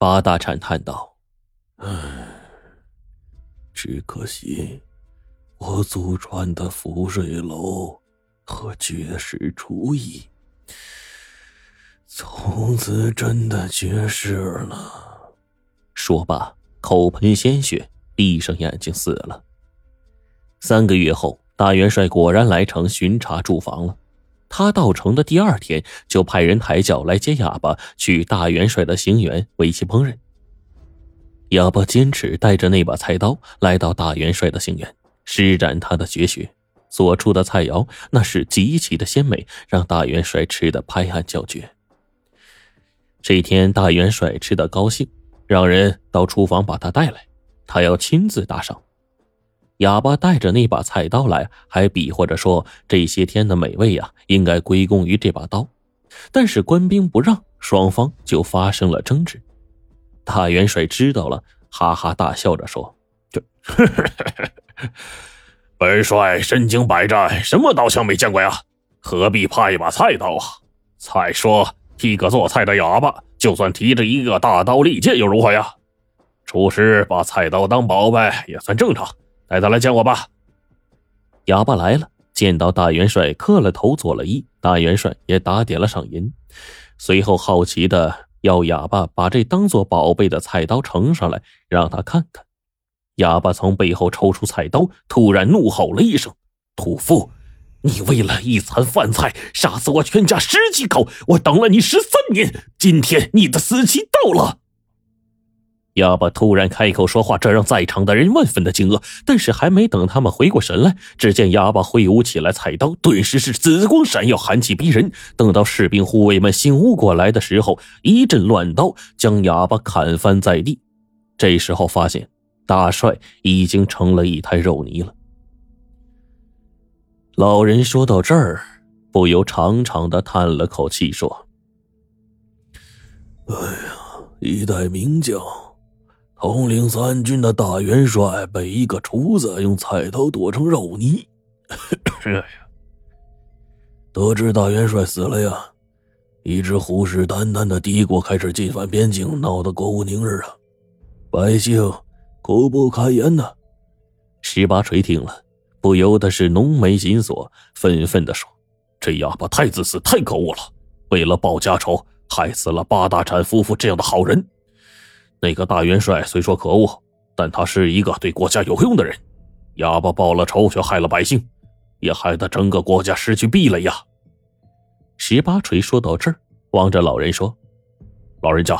八大铲叹道：“唉，只可惜我祖传的福瑞楼和绝世厨艺，从此真的绝世了。”说罢，口喷鲜血，闭上眼睛死了。三个月后，大元帅果然来城巡查住房了。他到城的第二天，就派人抬轿来接哑巴去大元帅的行辕为其烹饪。哑巴坚持带着那把菜刀来到大元帅的行辕，施展他的绝学，所出的菜肴那是极其的鲜美，让大元帅吃的拍案叫绝。这一天，大元帅吃的高兴，让人到厨房把他带来，他要亲自打赏。哑巴带着那把菜刀来，还比划着说：“这些天的美味呀，应该归功于这把刀。”但是官兵不让，双方就发生了争执。大元帅知道了，哈哈大笑着说：“这，本帅身经百战，什么刀枪没见过呀？何必怕一把菜刀啊？再说，一个做菜的哑巴，就算提着一个大刀利剑又如何呀？厨师把菜刀当宝贝，也算正常。”带他来见我吧。哑巴来了，见到大元帅，磕了头，做了揖。大元帅也打点了赏银，随后好奇的要哑巴把这当做宝贝的菜刀呈上来，让他看看。哑巴从背后抽出菜刀，突然怒吼了一声：“屠夫，你为了一餐饭菜杀死我全家十几口，我等了你十三年，今天你的死期到了。”哑巴突然开口说话，这让在场的人万分的惊愕。但是还没等他们回过神来，只见哑巴挥舞起来菜刀，顿时是紫光闪耀，寒气逼人。等到士兵护卫们醒悟过来的时候，一阵乱刀将哑巴砍翻在地。这时候发现大帅已经成了一滩肉泥了。老人说到这儿，不由长长的叹了口气，说：“哎呀，一代名将。”统领三军的大元帅被一个厨子用菜刀剁成肉泥。得知大元帅死了呀，一直虎视眈眈的敌国开始进犯边境，闹得国无宁日啊！百姓苦不堪言呐。十八锤听了，不由得是浓眉紧锁，愤愤的说：“这哑巴太自私，太可恶了！为了报家仇，害死了八大产夫妇这样的好人。”那个大元帅虽说可恶，但他是一个对国家有用的人。哑巴报了仇，却害了百姓，也害得整个国家失去壁垒呀。十八锤说到这儿，望着老人说：“老人家，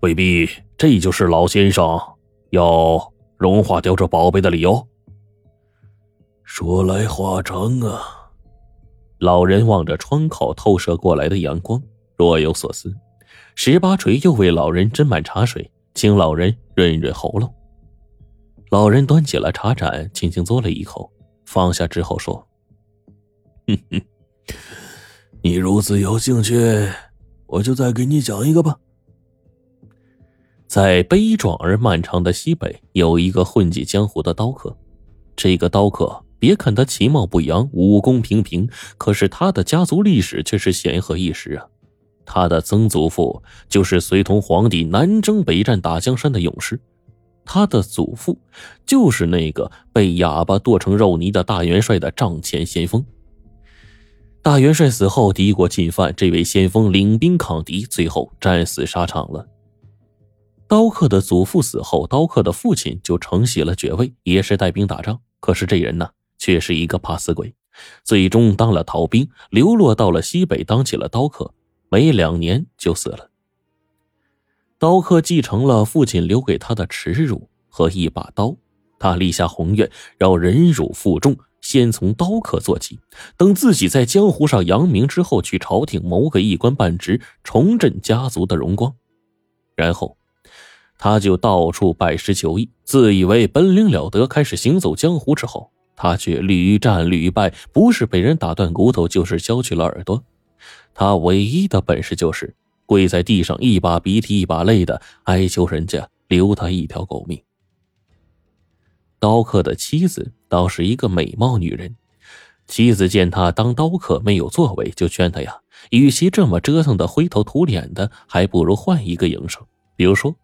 未必这就是老先生要融化掉这宝贝的理由。”说来话长啊。老人望着窗口透射过来的阳光，若有所思。十八锤又为老人斟满茶水，请老人润润喉咙。老人端起了茶盏，轻轻嘬了一口，放下之后说：“哼哼，你如此有兴趣，我就再给你讲一个吧。在悲壮而漫长的西北，有一个混迹江湖的刀客。这个刀客，别看他其貌不扬，武功平平，可是他的家族历史却是显赫一时啊。”他的曾祖父就是随同皇帝南征北战打江山的勇士，他的祖父就是那个被哑巴剁成肉泥的大元帅的帐前先锋。大元帅死后，敌国进犯，这位先锋领兵抗敌，最后战死沙场了。刀客的祖父死后，刀客的父亲就承袭了爵位，也是带兵打仗。可是这人呢，却是一个怕死鬼，最终当了逃兵，流落到了西北，当起了刀客。没两年就死了。刀客继承了父亲留给他的耻辱和一把刀，他立下宏愿，要忍辱负重，先从刀客做起。等自己在江湖上扬名之后，去朝廷谋个一官半职，重振家族的荣光。然后，他就到处拜师求艺，自以为本领了得。开始行走江湖之后，他却屡战屡败，不是被人打断骨头，就是削去了耳朵。他唯一的本事就是跪在地上，一把鼻涕一把泪的哀求人家留他一条狗命。刀客的妻子倒是一个美貌女人，妻子见他当刀客没有作为，就劝他呀，与其这么折腾的灰头土脸的，还不如换一个营生。比如说，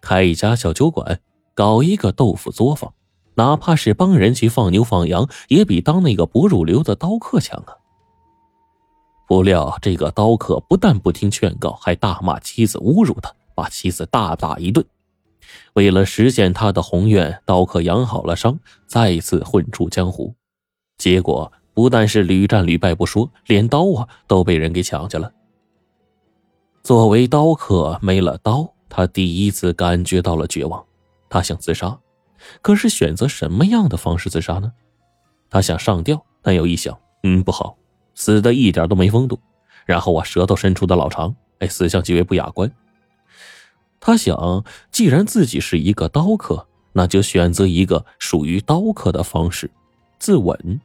开一家小酒馆，搞一个豆腐作坊，哪怕是帮人去放牛放羊，也比当那个不入流的刀客强啊。不料这个刀客不但不听劝告，还大骂妻子，侮辱他，把妻子大打一顿。为了实现他的宏愿，刀客养好了伤，再次混出江湖。结果不但是屡战屡败不说，连刀啊都被人给抢去了。作为刀客，没了刀，他第一次感觉到了绝望。他想自杀，可是选择什么样的方式自杀呢？他想上吊，但又一想，嗯，不好。死的一点都没风度，然后啊，舌头伸出的老长，哎，死相极为不雅观。他想，既然自己是一个刀客，那就选择一个属于刀客的方式，自刎。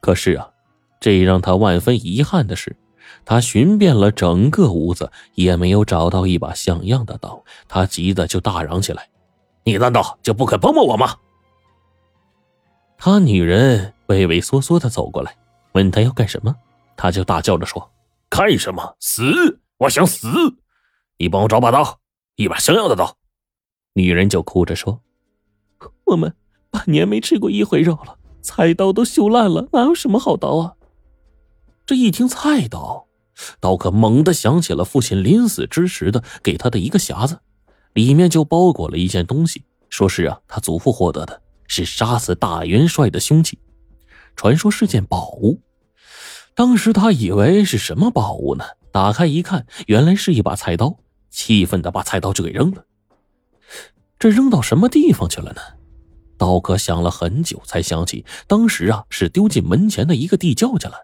可是啊，这让他万分遗憾的是，他寻遍了整个屋子，也没有找到一把像样的刀。他急得就大嚷起来：“你难道就不肯帮帮我吗？”他女人畏畏缩缩的走过来。问他要干什么，他就大叫着说：“干什么？死！我想死！你帮我找把刀，一把像样的刀。”女人就哭着说：“我们半年没吃过一回肉了，菜刀都锈烂了，哪有什么好刀啊？”这一听菜刀，刀客猛地想起了父亲临死之时的给他的一个匣子，里面就包裹了一件东西，说是啊，他祖父获得的，是杀死大元帅的凶器，传说是件宝物。当时他以为是什么宝物呢？打开一看，原来是一把菜刀，气愤的把菜刀就给扔了。这扔到什么地方去了呢？刀客想了很久，才想起当时啊是丢进门前的一个地窖去了。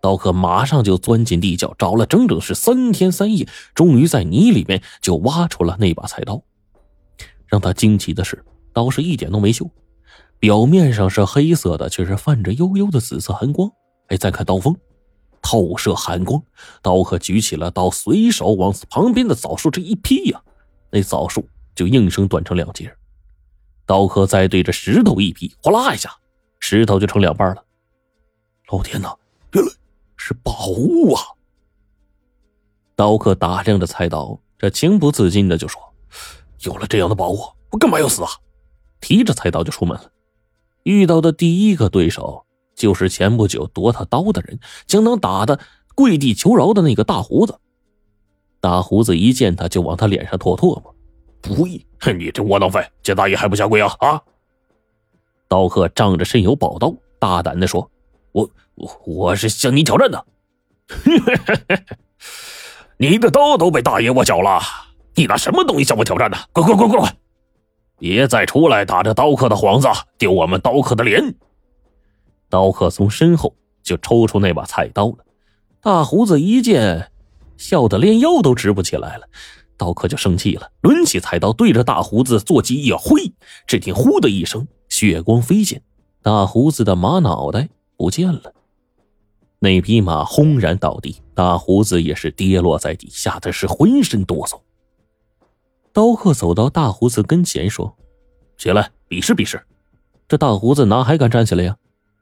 刀客马上就钻进地窖，找了整整是三天三夜，终于在泥里面就挖出了那把菜刀。让他惊奇的是，刀是一点都没锈，表面上是黑色的，却是泛着幽幽的紫色寒光。哎，再看刀锋，透射寒光。刀客举起了刀，随手往旁边的枣树这一劈呀，那枣树就应声断成两截。刀客再对着石头一劈，哗啦一下，石头就成两半了。老天哪，原来是宝物啊！刀客打量着菜刀，这情不自禁的就说：“有了这样的宝物，我干嘛要死啊？”提着菜刀就出门了。遇到的第一个对手。就是前不久夺他刀的人，将他打的跪地求饶的那个大胡子。大胡子一见他就往他脸上唾唾沫，不义！你这窝囊废，见大爷还不下跪啊？啊！刀客仗着身有宝刀，大胆的说：“我我我是向你挑战的。你的刀都被大爷我缴了，你拿什么东西向我挑战呢？滚滚滚滚滚！别再出来打着刀客的幌子，丢我们刀客的脸！”刀客从身后就抽出那把菜刀了，大胡子一见，笑得连腰都直不起来了。刀客就生气了，抡起菜刀对着大胡子坐骑一挥，只听“呼”的一声，血光飞溅，大胡子的马脑袋不见了。那匹马轰然倒地，大胡子也是跌落在地，吓得是浑身哆嗦。刀客走到大胡子跟前说：“起来，比试比试。”这大胡子哪还敢站起来呀？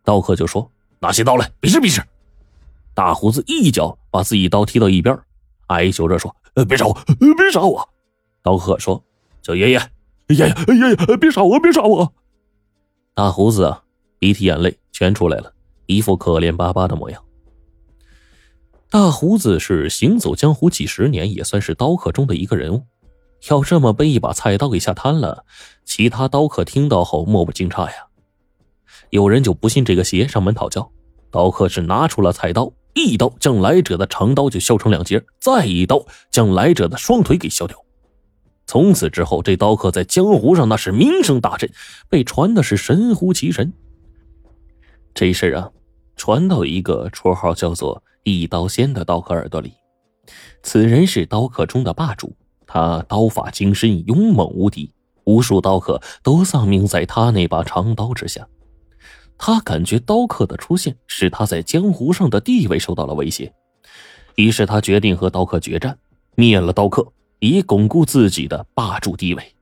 刀客就说：“拿起刀来，比试比试。”大胡子一脚把自己刀踢到一边，哀求着说：“呃，别杀我，别杀我！”刀客说：“叫爷爷，爷爷，爷爷，别杀我，别杀我！”大胡子啊，鼻涕眼泪全出来了，一副可怜巴巴的模样。大胡子是行走江湖几十年，也算是刀客中的一个人物。要这么被一把菜刀给吓瘫了，其他刀客听到后莫不惊诧呀。有人就不信这个邪，上门讨教。刀客是拿出了菜刀，一刀将来者的长刀就削成两截，再一刀将来者的双腿给削掉。从此之后，这刀客在江湖上那是名声大振，被传的是神乎其神。这事儿啊，传到一个绰号叫做“一刀仙”的刀客耳朵里。此人是刀客中的霸主，他刀法精深，勇猛无敌，无数刀客都丧命在他那把长刀之下。他感觉刀客的出现使他在江湖上的地位受到了威胁，于是他决定和刀客决战，灭了刀客，以巩固自己的霸主地位。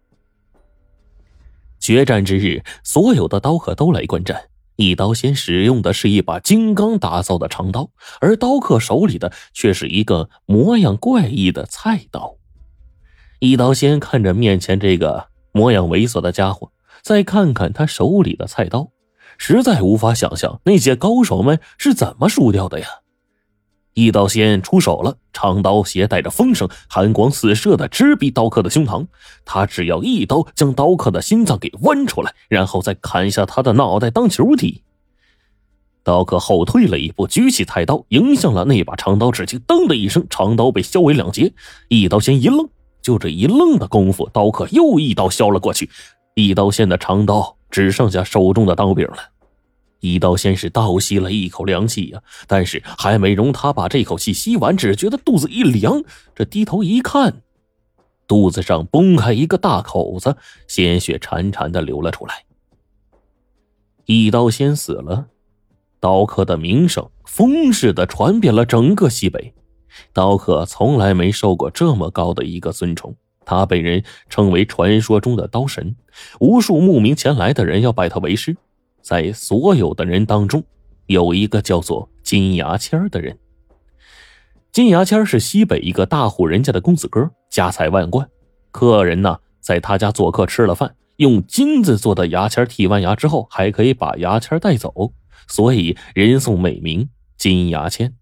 决战之日，所有的刀客都来观战。一刀仙使用的是一把金刚打造的长刀，而刀客手里的却是一个模样怪异的菜刀。一刀仙看着面前这个模样猥琐的家伙，再看看他手里的菜刀，实在无法想象那些高手们是怎么输掉的呀！一刀仙出手了，长刀携带着风声，寒光四射的直逼刀客的胸膛。他只要一刀将刀客的心脏给剜出来，然后再砍下他的脑袋当球踢。刀客后退了一步，举起菜刀迎向了那把长刀，只听“噔”的一声，长刀被削为两截。一刀仙一愣，就这一愣的功夫，刀客又一刀削了过去。一刀仙的长刀只剩下手中的刀柄了。一刀先是倒吸了一口凉气呀，但是还没容他把这口气吸完，只觉得肚子一凉。这低头一看，肚子上崩开一个大口子，鲜血潺潺的流了出来。一刀先死了，刀客的名声风似的传遍了整个西北。刀客从来没受过这么高的一个尊崇，他被人称为传说中的刀神，无数慕名前来的人要拜他为师。在所有的人当中，有一个叫做金牙签的人。金牙签是西北一个大户人家的公子哥，家财万贯。客人呢，在他家做客吃了饭，用金子做的牙签剔完牙之后，还可以把牙签带走，所以人送美名金牙签。